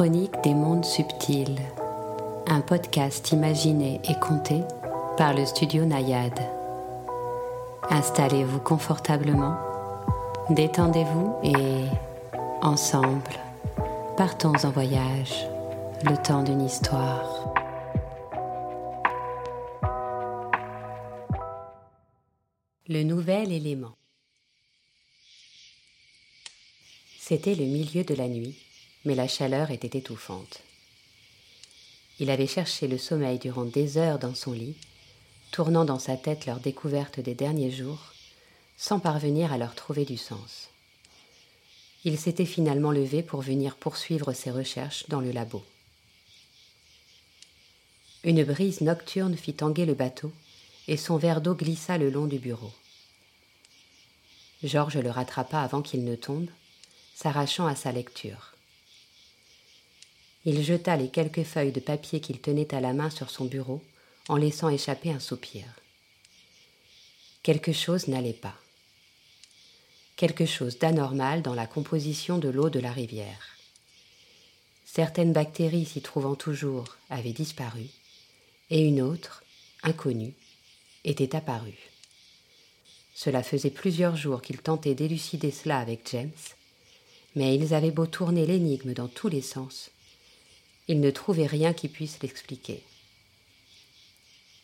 Chronique des mondes subtils, un podcast imaginé et compté par le studio Nayade. Installez-vous confortablement, détendez-vous et, ensemble, partons en voyage, le temps d'une histoire. Le nouvel élément. C'était le milieu de la nuit mais la chaleur était étouffante. Il avait cherché le sommeil durant des heures dans son lit, tournant dans sa tête leur découverte des derniers jours, sans parvenir à leur trouver du sens. Il s'était finalement levé pour venir poursuivre ses recherches dans le labo. Une brise nocturne fit tanguer le bateau et son verre d'eau glissa le long du bureau. Georges le rattrapa avant qu'il ne tombe, s'arrachant à sa lecture. Il jeta les quelques feuilles de papier qu'il tenait à la main sur son bureau en laissant échapper un soupir. Quelque chose n'allait pas. Quelque chose d'anormal dans la composition de l'eau de la rivière. Certaines bactéries s'y trouvant toujours avaient disparu, et une autre, inconnue, était apparue. Cela faisait plusieurs jours qu'ils tentaient d'élucider cela avec James, mais ils avaient beau tourner l'énigme dans tous les sens, ils ne trouvaient rien qui puisse l'expliquer.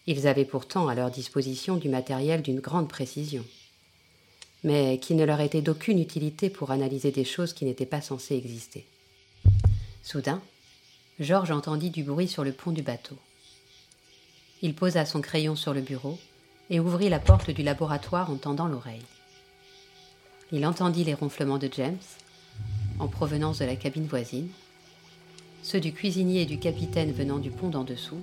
Ils avaient pourtant à leur disposition du matériel d'une grande précision, mais qui ne leur était d'aucune utilité pour analyser des choses qui n'étaient pas censées exister. Soudain, Georges entendit du bruit sur le pont du bateau. Il posa son crayon sur le bureau et ouvrit la porte du laboratoire en tendant l'oreille. Il entendit les ronflements de James, en provenance de la cabine voisine, ceux du cuisinier et du capitaine venant du pont d'en dessous,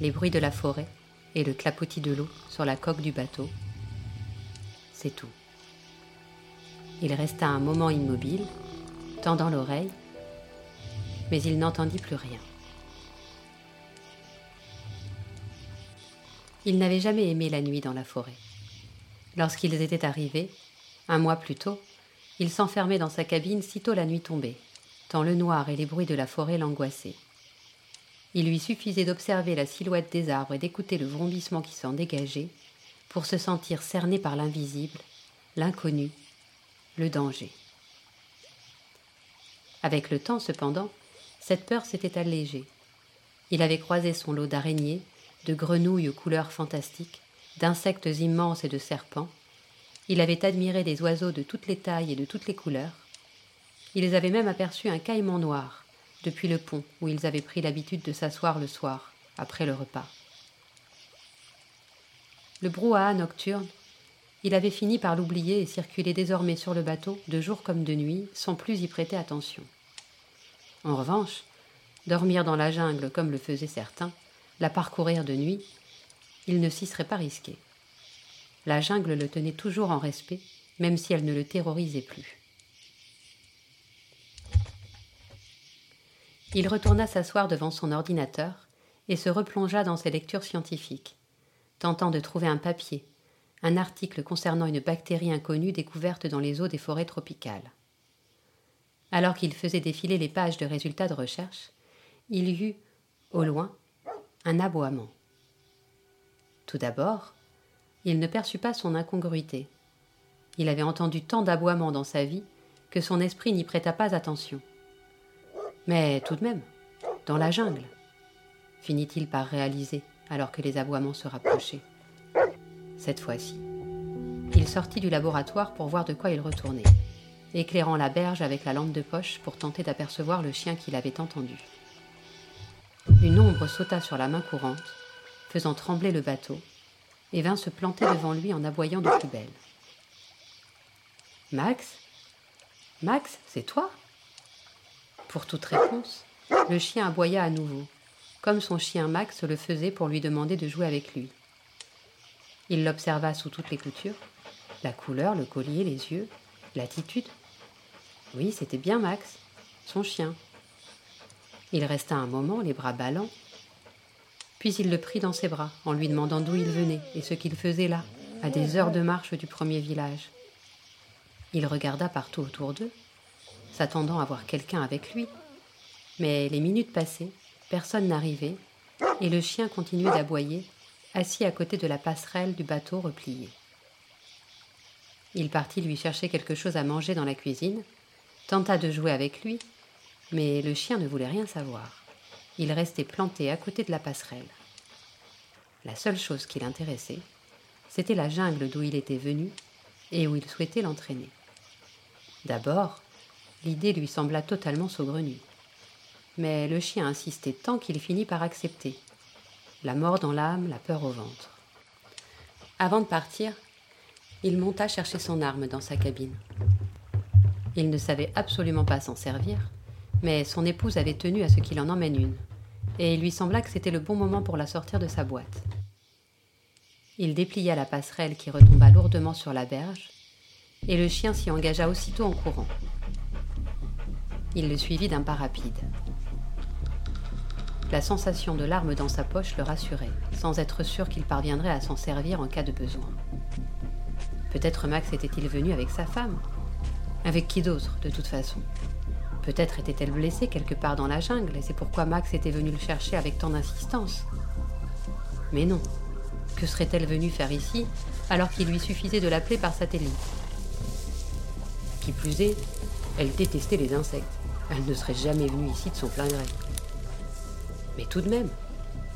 les bruits de la forêt et le clapotis de l'eau sur la coque du bateau. C'est tout. Il resta un moment immobile, tendant l'oreille, mais il n'entendit plus rien. Il n'avait jamais aimé la nuit dans la forêt. Lorsqu'ils étaient arrivés, un mois plus tôt, il s'enfermait dans sa cabine sitôt la nuit tombée, le noir et les bruits de la forêt l'angoissaient. Il lui suffisait d'observer la silhouette des arbres et d'écouter le vrombissement qui s'en dégageait pour se sentir cerné par l'invisible, l'inconnu, le danger. Avec le temps, cependant, cette peur s'était allégée. Il avait croisé son lot d'araignées, de grenouilles aux couleurs fantastiques, d'insectes immenses et de serpents. Il avait admiré des oiseaux de toutes les tailles et de toutes les couleurs. Ils avaient même aperçu un caïman noir, depuis le pont où ils avaient pris l'habitude de s'asseoir le soir, après le repas. Le brouhaha nocturne, il avait fini par l'oublier et circulait désormais sur le bateau, de jour comme de nuit, sans plus y prêter attention. En revanche, dormir dans la jungle comme le faisaient certains, la parcourir de nuit, il ne s'y serait pas risqué. La jungle le tenait toujours en respect, même si elle ne le terrorisait plus. Il retourna s'asseoir devant son ordinateur et se replongea dans ses lectures scientifiques, tentant de trouver un papier, un article concernant une bactérie inconnue découverte dans les eaux des forêts tropicales. Alors qu'il faisait défiler les pages de résultats de recherche, il y eut, au loin, un aboiement. Tout d'abord, il ne perçut pas son incongruité. Il avait entendu tant d'aboiements dans sa vie que son esprit n'y prêta pas attention. Mais tout de même, dans la jungle, finit-il par réaliser alors que les aboiements se rapprochaient. Cette fois-ci, il sortit du laboratoire pour voir de quoi il retournait, éclairant la berge avec la lampe de poche pour tenter d'apercevoir le chien qu'il avait entendu. Une ombre sauta sur la main courante, faisant trembler le bateau, et vint se planter devant lui en aboyant de plus belle. Max? Max, c'est toi? Pour toute réponse, le chien aboya à nouveau, comme son chien Max le faisait pour lui demander de jouer avec lui. Il l'observa sous toutes les coutures, la couleur, le collier, les yeux, l'attitude. Oui, c'était bien Max, son chien. Il resta un moment, les bras ballants, puis il le prit dans ses bras en lui demandant d'où il venait et ce qu'il faisait là, à des heures de marche du premier village. Il regarda partout autour d'eux, s'attendant à voir quelqu'un avec lui. Mais les minutes passaient, personne n'arrivait, et le chien continuait d'aboyer, assis à côté de la passerelle du bateau replié. Il partit lui chercher quelque chose à manger dans la cuisine, tenta de jouer avec lui, mais le chien ne voulait rien savoir. Il restait planté à côté de la passerelle. La seule chose qui l'intéressait, c'était la jungle d'où il était venu et où il souhaitait l'entraîner. D'abord, l'idée lui sembla totalement saugrenue. Mais le chien insistait tant qu'il finit par accepter. La mort dans l'âme, la peur au ventre. Avant de partir, il monta chercher son arme dans sa cabine. Il ne savait absolument pas s'en servir, mais son épouse avait tenu à ce qu'il en emmène une, et il lui sembla que c'était le bon moment pour la sortir de sa boîte. Il déplia la passerelle qui retomba lourdement sur la berge, et le chien s'y engagea aussitôt en courant. Il le suivit d'un pas rapide. La sensation de l'arme dans sa poche le rassurait, sans être sûr qu'il parviendrait à s'en servir en cas de besoin. Peut-être Max était-il venu avec sa femme? Avec qui d'autre, de toute façon? Peut-être était-elle blessée quelque part dans la jungle, et c'est pourquoi Max était venu le chercher avec tant d'insistance. Mais non. Que serait-elle venue faire ici, alors qu'il lui suffisait de l'appeler par satellite? Qui plus est, elle détestait les insectes. Elle ne serait jamais venue ici de son plein gré. Mais tout de même,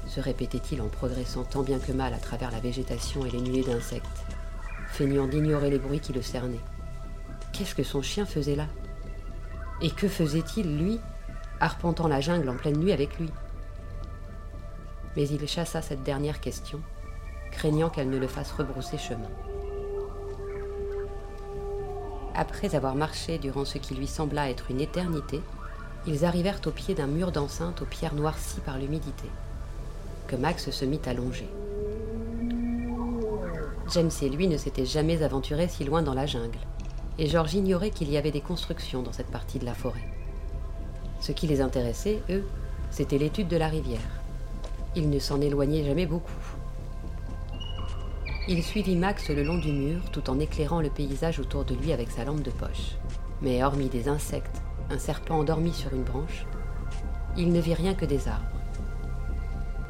se répétait-il en progressant tant bien que mal à travers la végétation et les nuées d'insectes feignant d'ignorer les bruits qui le cernaient. Qu'est-ce que son chien faisait là? Et que faisait-il, lui, arpentant la jungle en pleine nuit avec lui? Mais il chassa cette dernière question, craignant qu'elle ne le fasse rebrousser chemin. Après avoir marché durant ce qui lui sembla être une éternité, ils arrivèrent au pied d'un mur d'enceinte aux pierres noircies par l'humidité, que Max se mit à longer. James et lui ne s'étaient jamais aventurés si loin dans la jungle, et George ignorait qu'il y avait des constructions dans cette partie de la forêt. Ce qui les intéressait, eux, c'était l'étude de la rivière. Ils ne s'en éloignaient jamais beaucoup. Il suivit Max le long du mur tout en éclairant le paysage autour de lui avec sa lampe de poche. Mais hormis des insectes, un serpent endormi sur une branche, il ne vit rien que des arbres.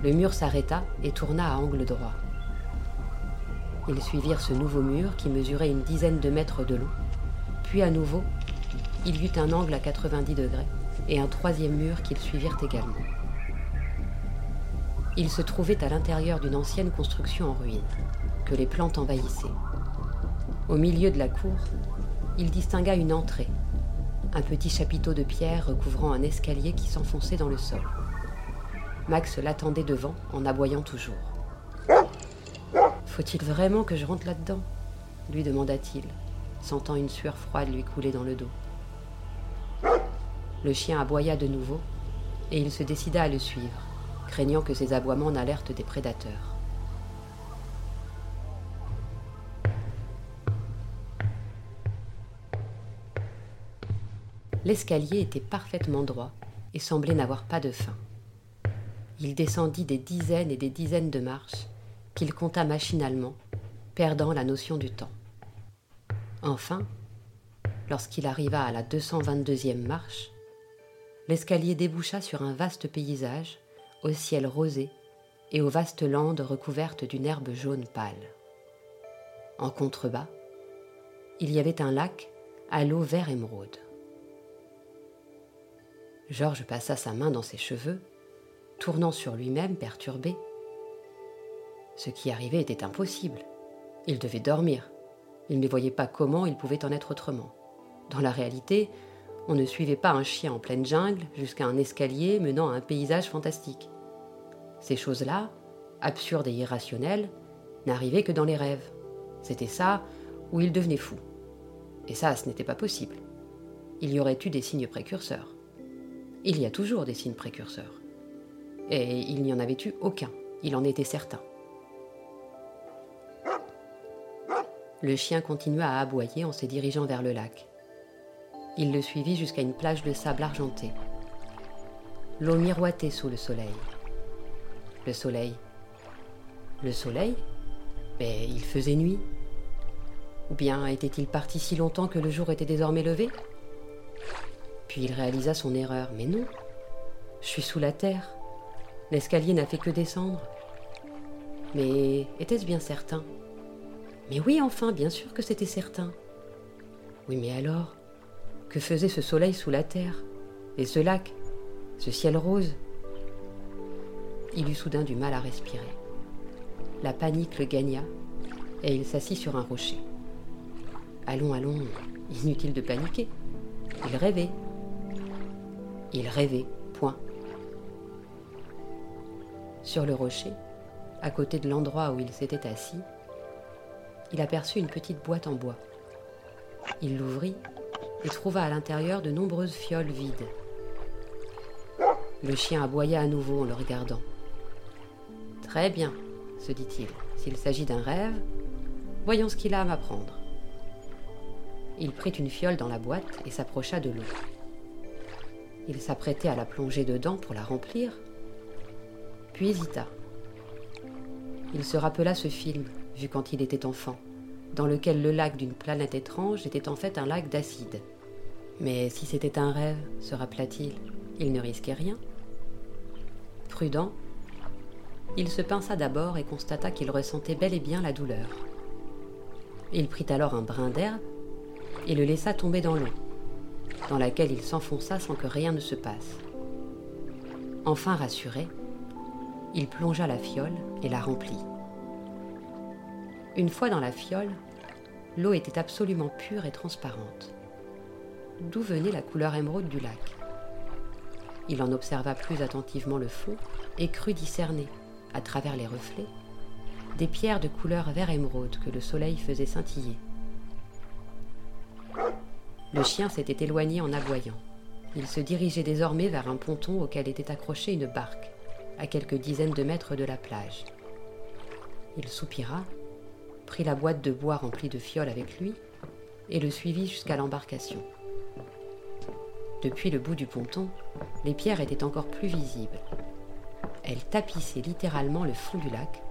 Le mur s'arrêta et tourna à angle droit. Ils suivirent ce nouveau mur qui mesurait une dizaine de mètres de long. Puis à nouveau, il y eut un angle à 90 degrés et un troisième mur qu'ils suivirent également. Il se trouvait à l'intérieur d'une ancienne construction en ruine, que les plantes envahissaient. Au milieu de la cour, il distingua une entrée, un petit chapiteau de pierre recouvrant un escalier qui s'enfonçait dans le sol. Max l'attendait devant en aboyant toujours. Faut-il vraiment que je rentre là-dedans? lui demanda-t-il, sentant une sueur froide lui couler dans le dos. Le chien aboya de nouveau, et il se décida à le suivre, craignant que ses aboiements n'alertent des prédateurs. L'escalier était parfaitement droit et semblait n'avoir pas de fin. Il descendit des dizaines et des dizaines de marches qu'il compta machinalement, perdant la notion du temps. Enfin, lorsqu'il arriva à la 222e marche, l'escalier déboucha sur un vaste paysage au ciel rosé et aux vastes landes recouvertes d'une herbe jaune pâle. En contrebas, il y avait un lac à l'eau vert émeraude. Georges passa sa main dans ses cheveux, tournant sur lui-même perturbé ce qui arrivait était impossible. Il devait dormir. Il ne voyait pas comment il pouvait en être autrement. Dans la réalité, on ne suivait pas un chien en pleine jungle jusqu'à un escalier menant à un paysage fantastique. Ces choses-là, absurdes et irrationnelles, n'arrivaient que dans les rêves. C'était ça où il devenait fou. Et ça, ce n'était pas possible. Il y aurait eu des signes précurseurs. Il y a toujours des signes précurseurs. Et il n'y en avait eu aucun, il en était certain. Le chien continua à aboyer en se dirigeant vers le lac. Il le suivit jusqu'à une plage de sable argenté. L'eau miroitait sous le soleil. Le soleil. Le soleil Mais il faisait nuit. Ou bien était-il parti si longtemps que le jour était désormais levé? Puis il réalisa son erreur. Mais non, je suis sous la terre. L'escalier n'a fait que descendre. Mais était-ce bien certain? Mais oui, enfin, bien sûr que c'était certain. Oui, mais alors Que faisait ce soleil sous la terre? Et ce lac Ce ciel rose? Il eut soudain du mal à respirer. La panique le gagna et il s'assit sur un rocher. Allons, allons, inutile de paniquer. Il rêvait. Il rêvait, point. Sur le rocher, à côté de l'endroit où il s'était assis, il aperçut une petite boîte en bois. Il l'ouvrit et trouva à l'intérieur de nombreuses fioles vides. Le chien aboya à nouveau en le regardant. Très bien, se dit-il, s'il s'agit d'un rêve, voyons ce qu'il a à m'apprendre. Il prit une fiole dans la boîte et s'approcha de l'eau. Il s'apprêtait à la plonger dedans pour la remplir, puis hésita. Il se rappela ce film, vu quand il était enfant, dans lequel le lac d'une planète étrange était en fait un lac d'acide. Mais si c'était un rêve, se rappela-t-il, il ne risquait rien. Prudent, il se pinça d'abord et constata qu'il ressentait bel et bien la douleur. Il prit alors un brin d'herbe et le laissa tomber dans l'eau, dans laquelle il s'enfonça sans que rien ne se passe. Enfin rassuré, il plongea la fiole et la remplit. Une fois dans la fiole, l'eau était absolument pure et transparente. D'où venait la couleur émeraude du lac? Il en observa plus attentivement le fond et crut discerner, à travers les reflets, des pierres de couleur vert émeraude que le soleil faisait scintiller. Le chien s'était éloigné en aboyant. Il se dirigeait désormais vers un ponton auquel était accrochée une barque, à quelques dizaines de mètres de la plage. Il soupira, prit la boîte de bois remplie de fioles avec lui et le suivit jusqu'à l'embarcation. Depuis le bout du ponton, les pierres étaient encore plus visibles. Elles tapissaient littéralement le fond du lac,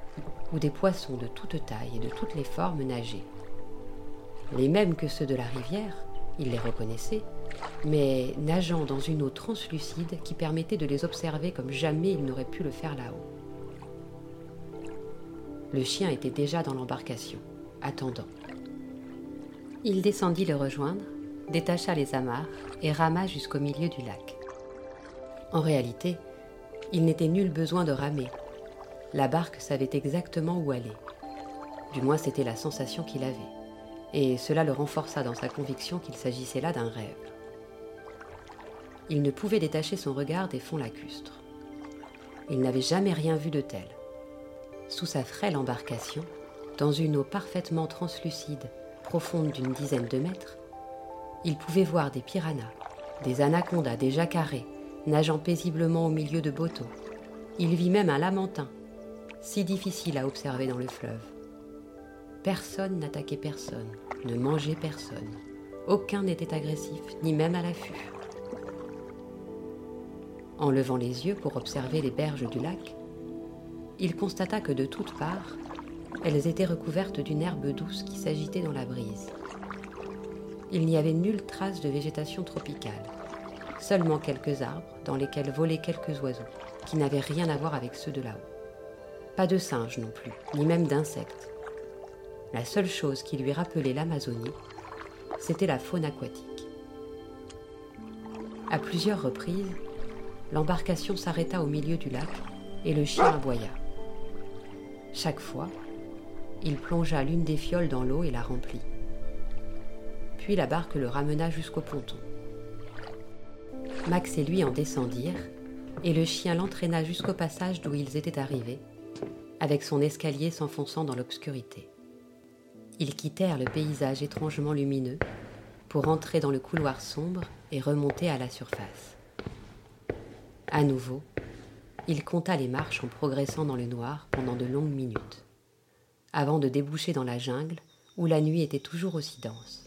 où des poissons de toutes tailles et de toutes les formes nageaient. Les mêmes que ceux de la rivière, il les reconnaissait, mais nageant dans une eau translucide qui permettait de les observer comme jamais il n'aurait pu le faire là-haut. Le chien était déjà dans l'embarcation, attendant. Il descendit le rejoindre, détacha les amarres et rama jusqu'au milieu du lac. En réalité, il n'était nul besoin de ramer. La barque savait exactement où aller. Du moins, c'était la sensation qu'il avait et cela le renforça dans sa conviction qu'il s'agissait là d'un rêve. Il ne pouvait détacher son regard des fonds lacustres. Il n'avait jamais rien vu de tel. Sous sa frêle embarcation, dans une eau parfaitement translucide, profonde d'une dizaine de mètres, il pouvait voir des piranhas, des anacondas, des jacarés, nageant paisiblement au milieu de bateaux. Il vit même un lamentin, si difficile à observer dans le fleuve. Personne n'attaquait personne, ne mangeait personne. Aucun n'était agressif, ni même à l'affût. En levant les yeux pour observer les berges du lac, il constata que de toutes parts, elles étaient recouvertes d'une herbe douce qui s'agitait dans la brise. Il n'y avait nulle trace de végétation tropicale, seulement quelques arbres dans lesquels volaient quelques oiseaux, qui n'avaient rien à voir avec ceux de là-haut. Pas de singes non plus, ni même d'insectes, la seule chose qui lui rappelait l'Amazonie, c'était la faune aquatique. À plusieurs reprises, l'embarcation s'arrêta au milieu du lac et le chien aboya. Chaque fois, il plongea l'une des fioles dans l'eau et la remplit. Puis la barque le ramena jusqu'au ponton. Max et lui en descendirent, et le chien l'entraîna jusqu'au passage d'où ils étaient arrivés, avec son escalier s'enfonçant dans l'obscurité. Ils quittèrent le paysage étrangement lumineux pour entrer dans le couloir sombre et remonter à la surface. À nouveau, il compta les marches en progressant dans le noir pendant de longues minutes, avant de déboucher dans la jungle où la nuit était toujours aussi dense.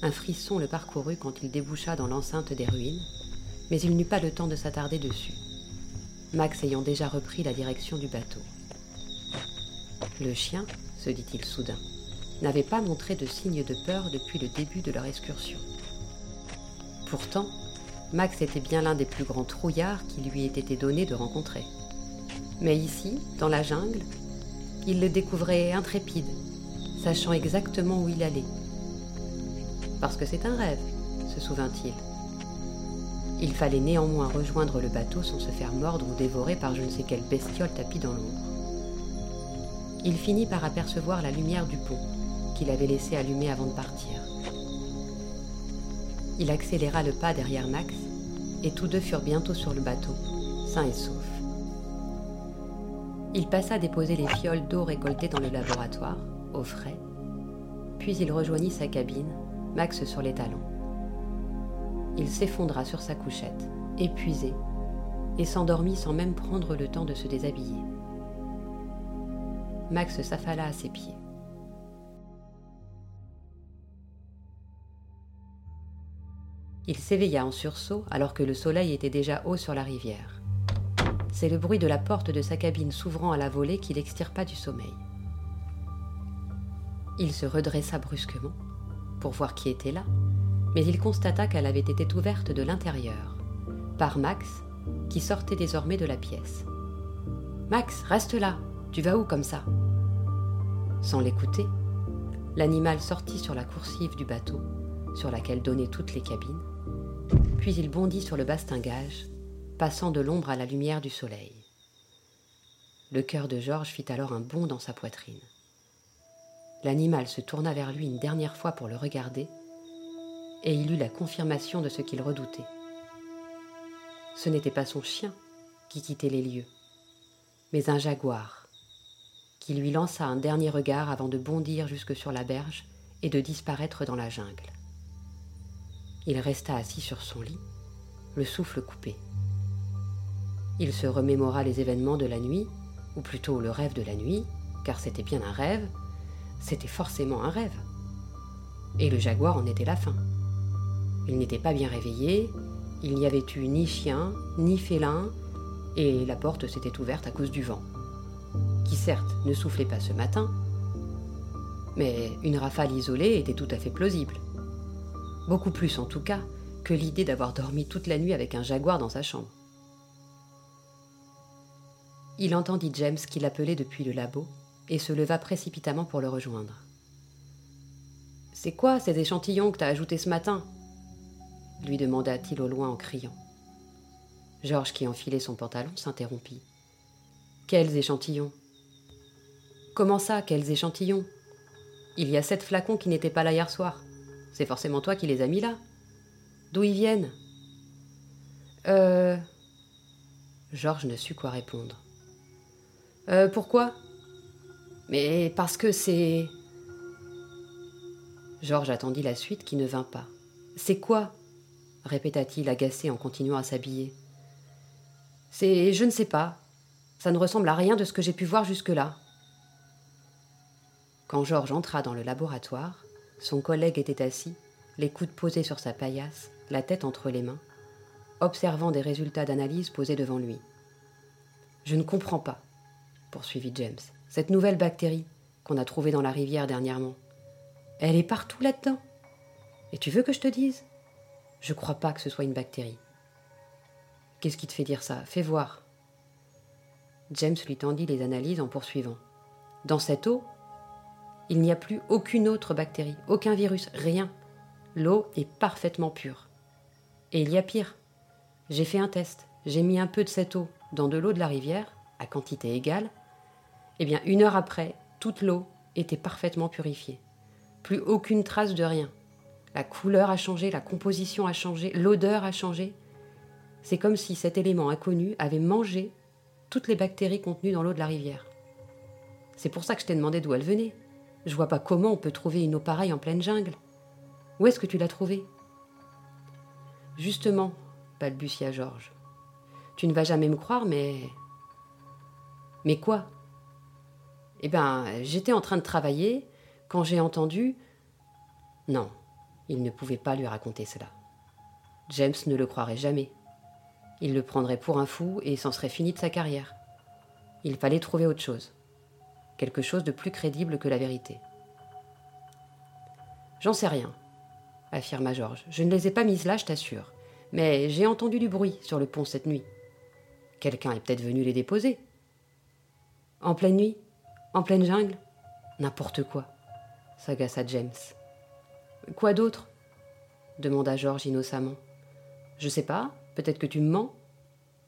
Un frisson le parcourut quand il déboucha dans l'enceinte des ruines, mais il n'eut pas le temps de s'attarder dessus, Max ayant déjà repris la direction du bateau. Le chien, se dit-il soudain, n'avait pas montré de signe de peur depuis le début de leur excursion. Pourtant, Max était bien l'un des plus grands trouillards qui lui ait été donné de rencontrer. Mais ici, dans la jungle, il le découvrait intrépide, sachant exactement où il allait. Parce que c'est un rêve, se souvint-il. Il fallait néanmoins rejoindre le bateau sans se faire mordre ou dévorer par je ne sais quelle bestiole tapie dans l'ombre. Il finit par apercevoir la lumière du pont qu'il avait laissé allumer avant de partir. Il accéléra le pas derrière Max et tous deux furent bientôt sur le bateau, sains et saufs. Il passa déposer les fioles d'eau récoltées dans le laboratoire, au frais, puis il rejoignit sa cabine, Max sur les talons. Il s'effondra sur sa couchette, épuisé, et s'endormit sans même prendre le temps de se déshabiller. Max s'affala à ses pieds. Il s'éveilla en sursaut alors que le soleil était déjà haut sur la rivière. C'est le bruit de la porte de sa cabine s'ouvrant à la volée qui l'extirpa du sommeil. Il se redressa brusquement pour voir qui était là, mais il constata qu'elle avait été ouverte de l'intérieur, par Max, qui sortait désormais de la pièce. Max, reste là, tu vas où comme ça? Sans l'écouter, l'animal sortit sur la coursive du bateau, sur laquelle donnaient toutes les cabines, puis il bondit sur le bastingage, passant de l'ombre à la lumière du soleil. Le cœur de Georges fit alors un bond dans sa poitrine. L'animal se tourna vers lui une dernière fois pour le regarder, et il eut la confirmation de ce qu'il redoutait. Ce n'était pas son chien qui quittait les lieux, mais un jaguar, qui lui lança un dernier regard avant de bondir jusque sur la berge et de disparaître dans la jungle. Il resta assis sur son lit, le souffle coupé. Il se remémora les événements de la nuit, ou plutôt le rêve de la nuit, car c'était bien un rêve, c'était forcément un rêve. Et le jaguar en était la fin. Il n'était pas bien réveillé, il n'y avait eu ni chien, ni félin, et la porte s'était ouverte à cause du vent, qui certes ne soufflait pas ce matin, mais une rafale isolée était tout à fait plausible. Beaucoup plus en tout cas que l'idée d'avoir dormi toute la nuit avec un jaguar dans sa chambre. Il entendit James qui l'appelait depuis le labo et se leva précipitamment pour le rejoindre. C'est quoi ces échantillons que t'as ajoutés ce matin? lui demanda-t-il au loin en criant. Georges, qui enfilait son pantalon, s'interrompit. Quels échantillons? Comment ça, quels échantillons? Il y a sept flacons qui n'étaient pas là hier soir. C'est forcément toi qui les as mis là. D'où ils viennent? Euh. Georges ne sut quoi répondre. Euh, pourquoi? Mais parce que c'est. Georges attendit la suite qui ne vint pas. C'est quoi répéta-t-il agacé en continuant à s'habiller. C'est. je ne sais pas. Ça ne ressemble à rien de ce que j'ai pu voir jusque-là. Quand Georges entra dans le laboratoire, son collègue était assis, les coudes posés sur sa paillasse, la tête entre les mains, observant des résultats d'analyse posés devant lui. Je ne comprends pas, poursuivit James, cette nouvelle bactérie qu'on a trouvée dans la rivière dernièrement. Elle est partout là-dedans. Et tu veux que je te dise? Je crois pas que ce soit une bactérie. Qu'est-ce qui te fait dire ça? Fais voir. James lui tendit les analyses en poursuivant. Dans cette eau, il n'y a plus aucune autre bactérie, aucun virus, rien. L'eau est parfaitement pure. Et il y a pire. J'ai fait un test. J'ai mis un peu de cette eau dans de l'eau de la rivière, à quantité égale. Eh bien, une heure après, toute l'eau était parfaitement purifiée. Plus aucune trace de rien. La couleur a changé, la composition a changé, l'odeur a changé. C'est comme si cet élément inconnu avait mangé toutes les bactéries contenues dans l'eau de la rivière. C'est pour ça que je t'ai demandé d'où elles venaient. Je vois pas comment on peut trouver une eau pareille en pleine jungle. Où est-ce que tu l'as trouvée? Justement, balbutia Georges. Tu ne vas jamais me croire, mais. Mais quoi? Eh bien, j'étais en train de travailler quand j'ai entendu. Non, il ne pouvait pas lui raconter cela. James ne le croirait jamais. Il le prendrait pour un fou et s'en serait fini de sa carrière. Il fallait trouver autre chose quelque chose de plus crédible que la vérité. J'en sais rien. affirma Georges. Je ne les ai pas mises là, je t'assure. Mais j'ai entendu du bruit sur le pont cette nuit. Quelqu'un est peut-être venu les déposer. En pleine nuit En pleine jungle N'importe quoi, s'agaça James. Quoi d'autre? demanda Georges innocemment. Je sais pas, peut-être que tu me mens.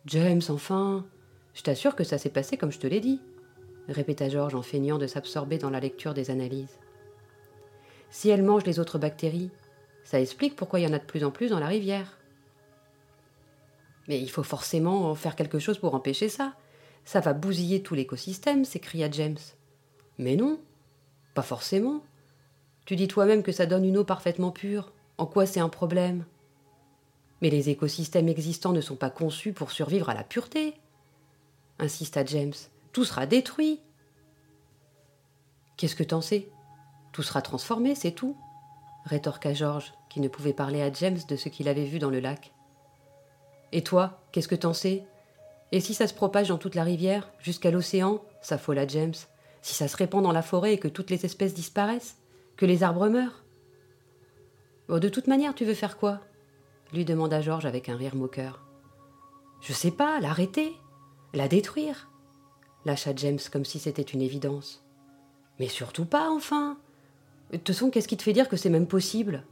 James, enfin Je t'assure que ça s'est passé comme je te l'ai dit, répéta Georges en feignant de s'absorber dans la lecture des analyses. Si elle mange les autres bactéries, ça explique pourquoi il y en a de plus en plus dans la rivière. Mais il faut forcément faire quelque chose pour empêcher ça. Ça va bousiller tout l'écosystème, s'écria James. Mais non, pas forcément. Tu dis toi-même que ça donne une eau parfaitement pure. En quoi c'est un problème? Mais les écosystèmes existants ne sont pas conçus pour survivre à la pureté. Insista James. Tout sera détruit. Qu'est-ce que t'en sais? Tout sera transformé, c'est tout rétorqua George, qui ne pouvait parler à James de ce qu'il avait vu dans le lac. Et toi, qu'est-ce que t'en sais? Et si ça se propage dans toute la rivière, jusqu'à l'océan s'affola James. Si ça se répand dans la forêt et que toutes les espèces disparaissent Que les arbres meurent? Oh, De toute manière, tu veux faire quoi? lui demanda George avec un rire moqueur. Je sais pas, l'arrêter, la détruire, lâcha James comme si c'était une évidence. Mais surtout pas, enfin De toute façon, qu'est-ce qui te fait dire que c'est même possible?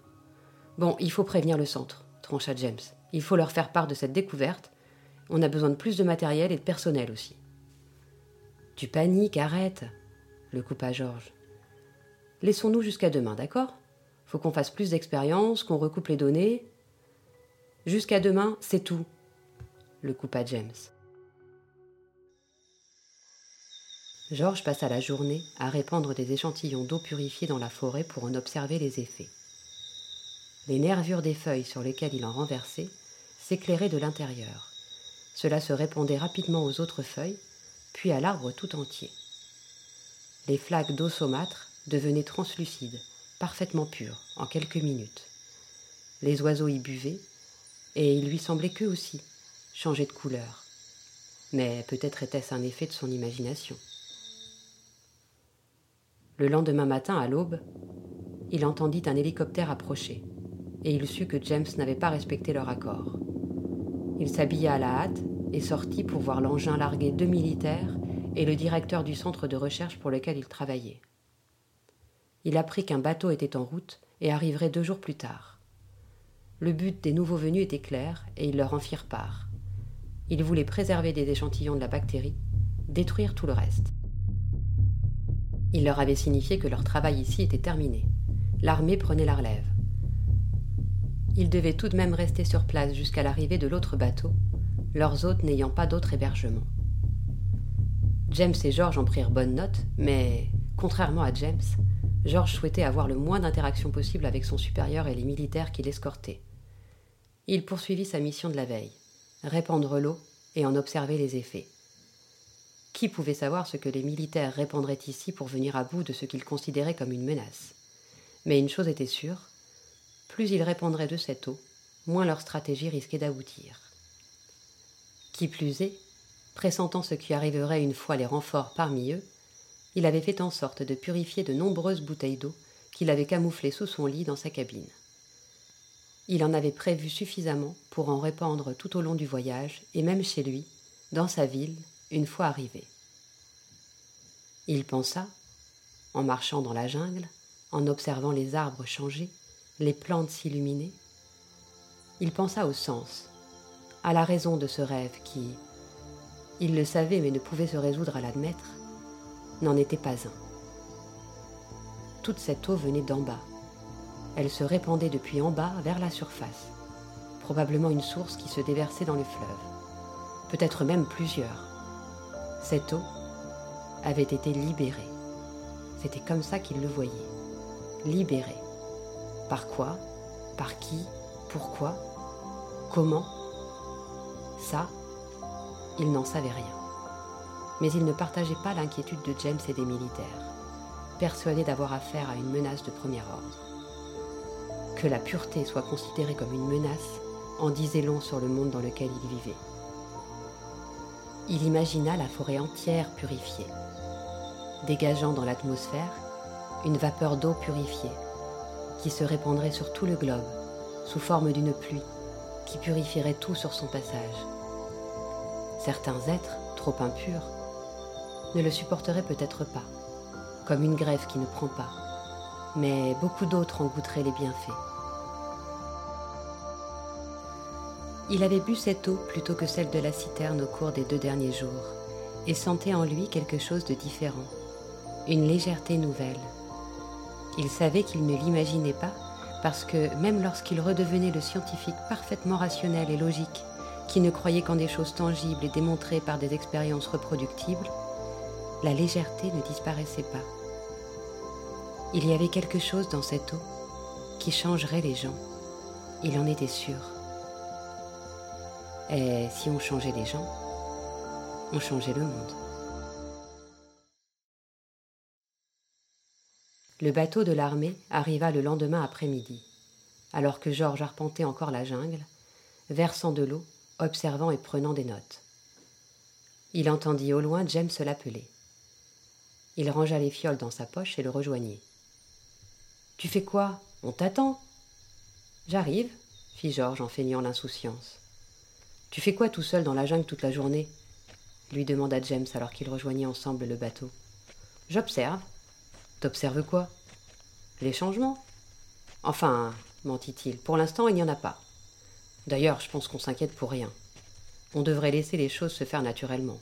Bon, il faut prévenir le centre, trancha James. Il faut leur faire part de cette découverte. On a besoin de plus de matériel et de personnel aussi. Tu paniques, arrête, le coupa Georges. Laissons-nous jusqu'à demain, d'accord? Faut qu'on fasse plus d'expérience, qu'on recoupe les données. Jusqu'à demain, c'est tout, le coupa James. Georges passa la journée à répandre des échantillons d'eau purifiée dans la forêt pour en observer les effets. Les nervures des feuilles sur lesquelles il en renversait s'éclairaient de l'intérieur. Cela se répandait rapidement aux autres feuilles, puis à l'arbre tout entier. Les flaques d'eau saumâtre devenaient translucides, parfaitement pures, en quelques minutes. Les oiseaux y buvaient, et il lui semblait qu'eux aussi changeaient de couleur. Mais peut-être était-ce un effet de son imagination. Le lendemain matin, à l'aube, il entendit un hélicoptère approcher et il sut que James n'avait pas respecté leur accord. Il s'habilla à la hâte et sortit pour voir l'engin larguer deux militaires et le directeur du centre de recherche pour lequel il travaillait. Il apprit qu'un bateau était en route et arriverait deux jours plus tard. Le but des nouveaux venus était clair et ils leur en firent part. Ils voulaient préserver des échantillons de la bactérie, détruire tout le reste. Il leur avait signifié que leur travail ici était terminé. L'armée prenait la relève. Ils devaient tout de même rester sur place jusqu'à l'arrivée de l'autre bateau, leurs hôtes n'ayant pas d'autre hébergement. James et George en prirent bonne note, mais, contrairement à James, George souhaitait avoir le moins d'interaction possible avec son supérieur et les militaires qui l'escortaient. Il poursuivit sa mission de la veille, répandre l'eau et en observer les effets. Qui pouvait savoir ce que les militaires répandraient ici pour venir à bout de ce qu'ils considéraient comme une menace? Mais une chose était sûre, plus ils répandraient de cette eau, moins leur stratégie risquait d'aboutir. Qui plus est, pressentant ce qui arriverait une fois les renforts parmi eux, il avait fait en sorte de purifier de nombreuses bouteilles d'eau qu'il avait camouflées sous son lit dans sa cabine. Il en avait prévu suffisamment pour en répandre tout au long du voyage et même chez lui, dans sa ville, une fois arrivé. Il pensa, en marchant dans la jungle, en observant les arbres changer, les plantes s'illuminaient, il pensa au sens, à la raison de ce rêve qui, il le savait mais ne pouvait se résoudre à l'admettre, n'en était pas un. Toute cette eau venait d'en bas. Elle se répandait depuis en bas vers la surface, probablement une source qui se déversait dans le fleuve, peut-être même plusieurs. Cette eau avait été libérée. C'était comme ça qu'il le voyait, libérée. Par quoi? Par qui? Pourquoi? Comment? Ça, il n'en savait rien. Mais il ne partageait pas l'inquiétude de James et des militaires, persuadés d'avoir affaire à une menace de premier ordre. Que la pureté soit considérée comme une menace en disait long sur le monde dans lequel il vivait. Il imagina la forêt entière purifiée, dégageant dans l'atmosphère une vapeur d'eau purifiée, qui se répandrait sur tout le globe, sous forme d'une pluie, qui purifierait tout sur son passage. Certains êtres, trop impurs, ne le supporteraient peut-être pas, comme une grève qui ne prend pas, mais beaucoup d'autres en goûteraient les bienfaits. Il avait bu cette eau plutôt que celle de la citerne au cours des deux derniers jours, et sentait en lui quelque chose de différent, une légèreté nouvelle. Il savait qu'il ne l'imaginait pas, parce que même lorsqu'il redevenait le scientifique parfaitement rationnel et logique, qui ne croyait qu'en des choses tangibles et démontrées par des expériences reproductibles, la légèreté ne disparaissait pas. Il y avait quelque chose dans cette eau qui changerait les gens. Il en était sûr. Et si on changeait les gens, on changeait le monde. Le bateau de l'armée arriva le lendemain après-midi, alors que Georges arpentait encore la jungle, versant de l'eau, observant et prenant des notes. Il entendit au loin James l'appeler. Il rangea les fioles dans sa poche et le rejoignit. Tu fais quoi? On t'attend. J'arrive, fit Georges en feignant l'insouciance. Tu fais quoi tout seul dans la jungle toute la journée? lui demanda James alors qu'ils rejoignaient ensemble le bateau. J'observe. T'observes quoi? Les changements? Enfin, mentit-il, pour l'instant il n'y en a pas. D'ailleurs, je pense qu'on s'inquiète pour rien. On devrait laisser les choses se faire naturellement.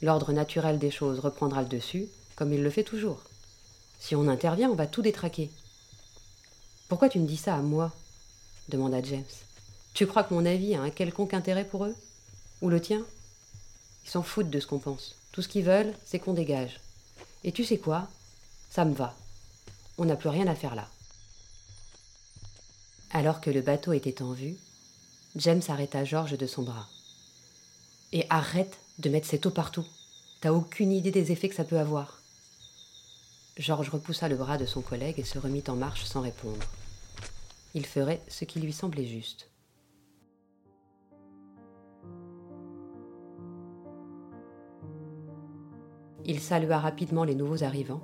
L'ordre naturel des choses reprendra le dessus, comme il le fait toujours. Si on intervient, on va tout détraquer. Pourquoi tu me dis ça à moi? demanda James. Tu crois que mon avis a un quelconque intérêt pour eux? Ou le tien? Ils s'en foutent de ce qu'on pense. Tout ce qu'ils veulent, c'est qu'on dégage. Et tu sais quoi? Ça me va. On n'a plus rien à faire là. Alors que le bateau était en vue, James arrêta Georges de son bras. Et arrête de mettre cette eau partout. T'as aucune idée des effets que ça peut avoir. Georges repoussa le bras de son collègue et se remit en marche sans répondre. Il ferait ce qui lui semblait juste. Il salua rapidement les nouveaux arrivants,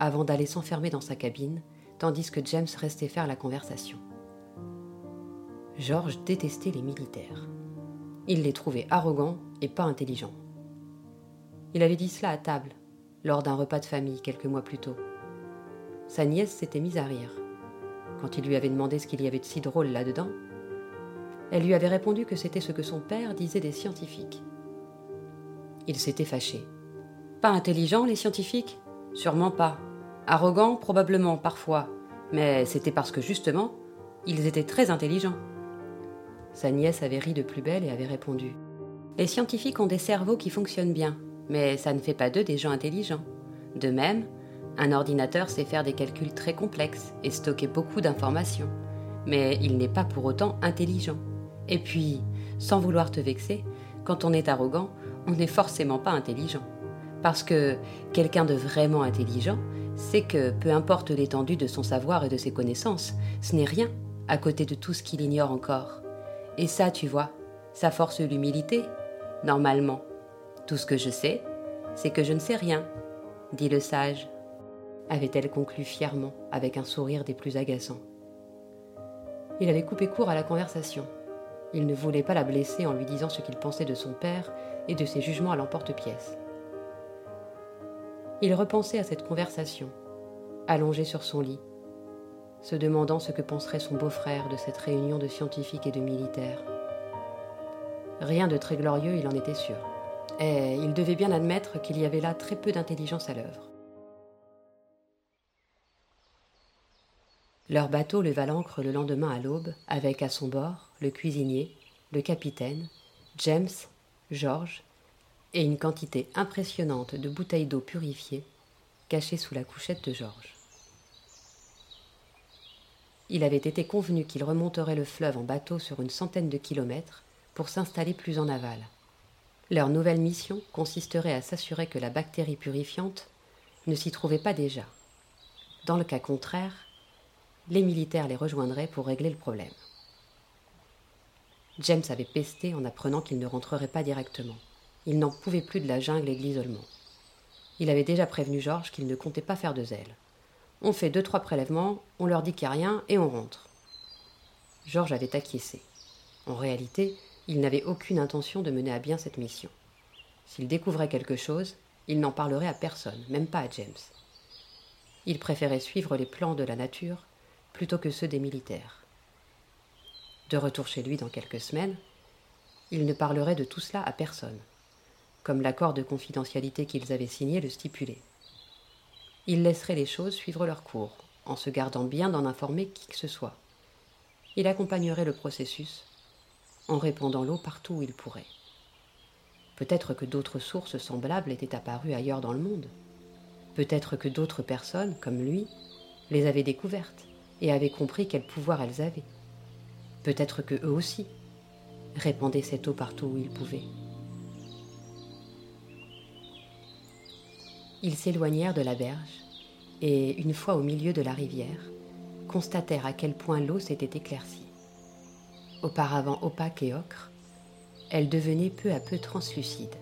avant d'aller s'enfermer dans sa cabine, tandis que James restait faire la conversation. Georges détestait les militaires. Il les trouvait arrogants et pas intelligents. Il avait dit cela à table, lors d'un repas de famille quelques mois plus tôt. Sa nièce s'était mise à rire. Quand il lui avait demandé ce qu'il y avait de si drôle là-dedans, elle lui avait répondu que c'était ce que son père disait des scientifiques. Il s'était fâché. Pas intelligents, les scientifiques? Sûrement pas. Arrogants, probablement, parfois. Mais c'était parce que, justement, ils étaient très intelligents. Sa nièce avait ri de plus belle et avait répondu. Les scientifiques ont des cerveaux qui fonctionnent bien, mais ça ne fait pas d'eux des gens intelligents. De même, un ordinateur sait faire des calculs très complexes et stocker beaucoup d'informations, mais il n'est pas pour autant intelligent. Et puis, sans vouloir te vexer, quand on est arrogant, on n'est forcément pas intelligent. Parce que quelqu'un de vraiment intelligent sait que, peu importe l'étendue de son savoir et de ses connaissances, ce n'est rien à côté de tout ce qu'il ignore encore. Et ça, tu vois, ça force l'humilité, normalement. Tout ce que je sais, c'est que je ne sais rien, dit le sage, avait-elle conclu fièrement, avec un sourire des plus agaçants. Il avait coupé court à la conversation. Il ne voulait pas la blesser en lui disant ce qu'il pensait de son père et de ses jugements à l'emporte-pièce. Il repensait à cette conversation, allongé sur son lit, se demandant ce que penserait son beau-frère de cette réunion de scientifiques et de militaires. Rien de très glorieux, il en était sûr. Et il devait bien admettre qu'il y avait là très peu d'intelligence à l'œuvre. Leur bateau leva l'ancre le lendemain à l'aube, avec à son bord le cuisinier, le capitaine, James, George et une quantité impressionnante de bouteilles d'eau purifiées cachées sous la couchette de Georges. Il avait été convenu qu'il remonterait le fleuve en bateau sur une centaine de kilomètres pour s'installer plus en aval. Leur nouvelle mission consisterait à s'assurer que la bactérie purifiante ne s'y trouvait pas déjà. Dans le cas contraire, les militaires les rejoindraient pour régler le problème. James avait pesté en apprenant qu'il ne rentrerait pas directement. Il n'en pouvait plus de la jungle et de l'isolement. Il avait déjà prévenu Georges qu'il ne comptait pas faire de zèle. On fait deux, trois prélèvements, on leur dit qu'il n'y a rien et on rentre. Georges avait acquiescé. En réalité, il n'avait aucune intention de mener à bien cette mission. S'il découvrait quelque chose, il n'en parlerait à personne, même pas à James. Il préférait suivre les plans de la nature plutôt que ceux des militaires. De retour chez lui dans quelques semaines, il ne parlerait de tout cela à personne, comme l'accord de confidentialité qu'ils avaient signé le stipulait. Il laisserait les choses suivre leur cours, en se gardant bien d'en informer qui que ce soit. Il accompagnerait le processus, en répandant l'eau partout où il pourrait. Peut-être que d'autres sources semblables étaient apparues ailleurs dans le monde. Peut-être que d'autres personnes, comme lui, les avaient découvertes et avaient compris quel pouvoir elles avaient. Peut-être que eux aussi répandaient cette eau partout où ils pouvaient. Ils s'éloignèrent de la berge et, une fois au milieu de la rivière, constatèrent à quel point l'eau s'était éclaircie. Auparavant opaque et ocre, elle devenait peu à peu translucide.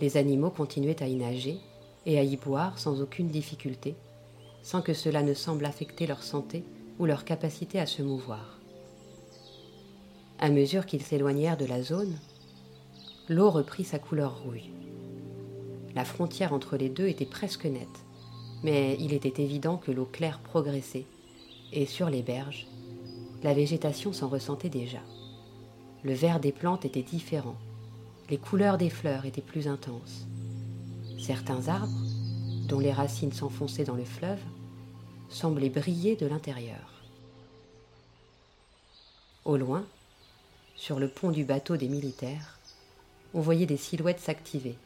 Les animaux continuaient à y nager et à y boire sans aucune difficulté, sans que cela ne semble affecter leur santé ou leur capacité à se mouvoir. À mesure qu'ils s'éloignèrent de la zone, l'eau reprit sa couleur rouille. La frontière entre les deux était presque nette, mais il était évident que l'eau claire progressait, et sur les berges, la végétation s'en ressentait déjà. Le vert des plantes était différent, les couleurs des fleurs étaient plus intenses. Certains arbres, dont les racines s'enfonçaient dans le fleuve, semblaient briller de l'intérieur. Au loin, sur le pont du bateau des militaires, on voyait des silhouettes s'activer,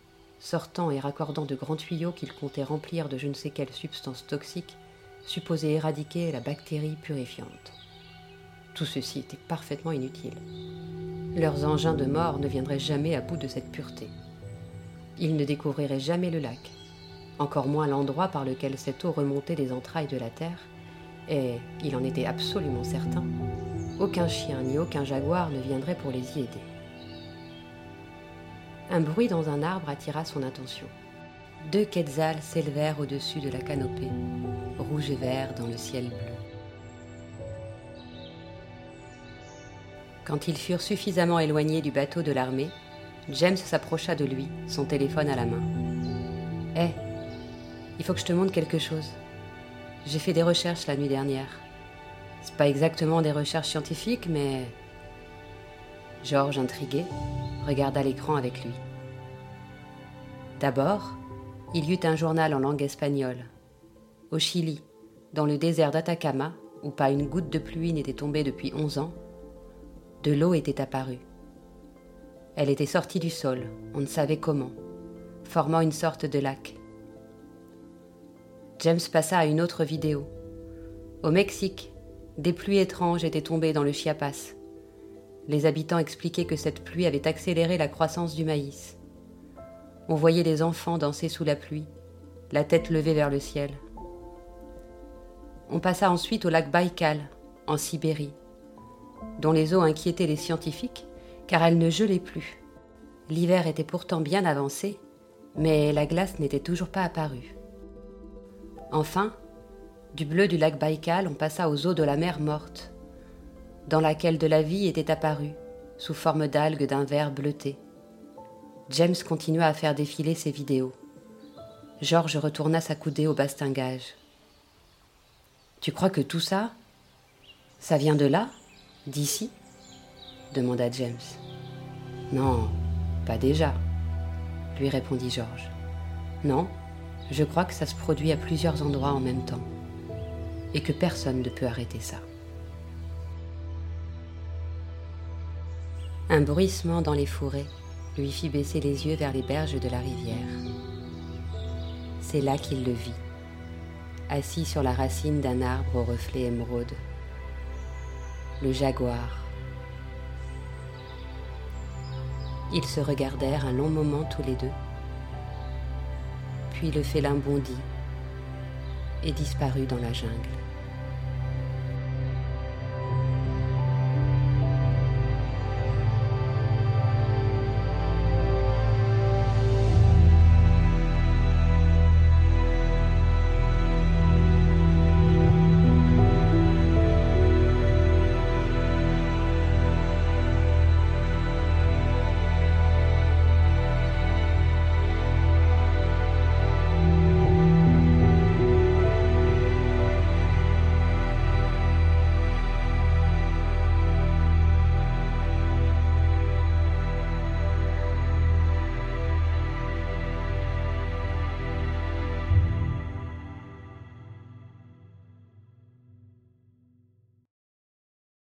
sortant et raccordant de grands tuyaux qu'ils comptaient remplir de je ne sais quelle substance toxique supposée éradiquer la bactérie purifiante. Tout ceci était parfaitement inutile. Leurs engins de mort ne viendraient jamais à bout de cette pureté. Ils ne découvriraient jamais le lac, encore moins l'endroit par lequel cette eau remontait des entrailles de la terre, et, il en était absolument certain, aucun chien ni aucun jaguar ne viendrait pour les y aider. Un bruit dans un arbre attira son attention. Deux quetzals s'élevèrent au-dessus de la canopée, rouge et vert dans le ciel bleu. Quand ils furent suffisamment éloignés du bateau de l'armée, James s'approcha de lui, son téléphone à la main. Hé, il faut que je te montre quelque chose. J'ai fait des recherches la nuit dernière. C'est pas exactement des recherches scientifiques, mais. Georges, intrigué, regarda l'écran avec lui. D'abord, il y eut un journal en langue espagnole. Au Chili, dans le désert d'Atacama, où pas une goutte de pluie n'était tombée depuis onze ans, de l'eau était apparue. Elle était sortie du sol, on ne savait comment, formant une sorte de lac. James passa à une autre vidéo. Au Mexique, des pluies étranges étaient tombées dans le Chiapas. Les habitants expliquaient que cette pluie avait accéléré la croissance du maïs. On voyait les enfants danser sous la pluie, la tête levée vers le ciel. On passa ensuite au lac Baïkal, en Sibérie, dont les eaux inquiétaient les scientifiques car elles ne gelaient plus. L'hiver était pourtant bien avancé, mais la glace n'était toujours pas apparue. Enfin, du bleu du lac Baïkal, on passa aux eaux de la mer morte, dans laquelle de la vie était apparue, sous forme d'algues d'un vert bleuté. James continua à faire défiler ses vidéos. Georges retourna s'accouder au bastingage. Tu crois que tout ça, ça vient de là, d'ici? demanda James. Non, pas déjà, lui répondit Georges. Non, je crois que ça se produit à plusieurs endroits en même temps et que personne ne peut arrêter ça. Un bruissement dans les fourrés lui fit baisser les yeux vers les berges de la rivière. C'est là qu'il le vit, assis sur la racine d'un arbre au reflet émeraude. Le jaguar. Ils se regardèrent un long moment tous les deux. Puis le félin bondit et disparut dans la jungle.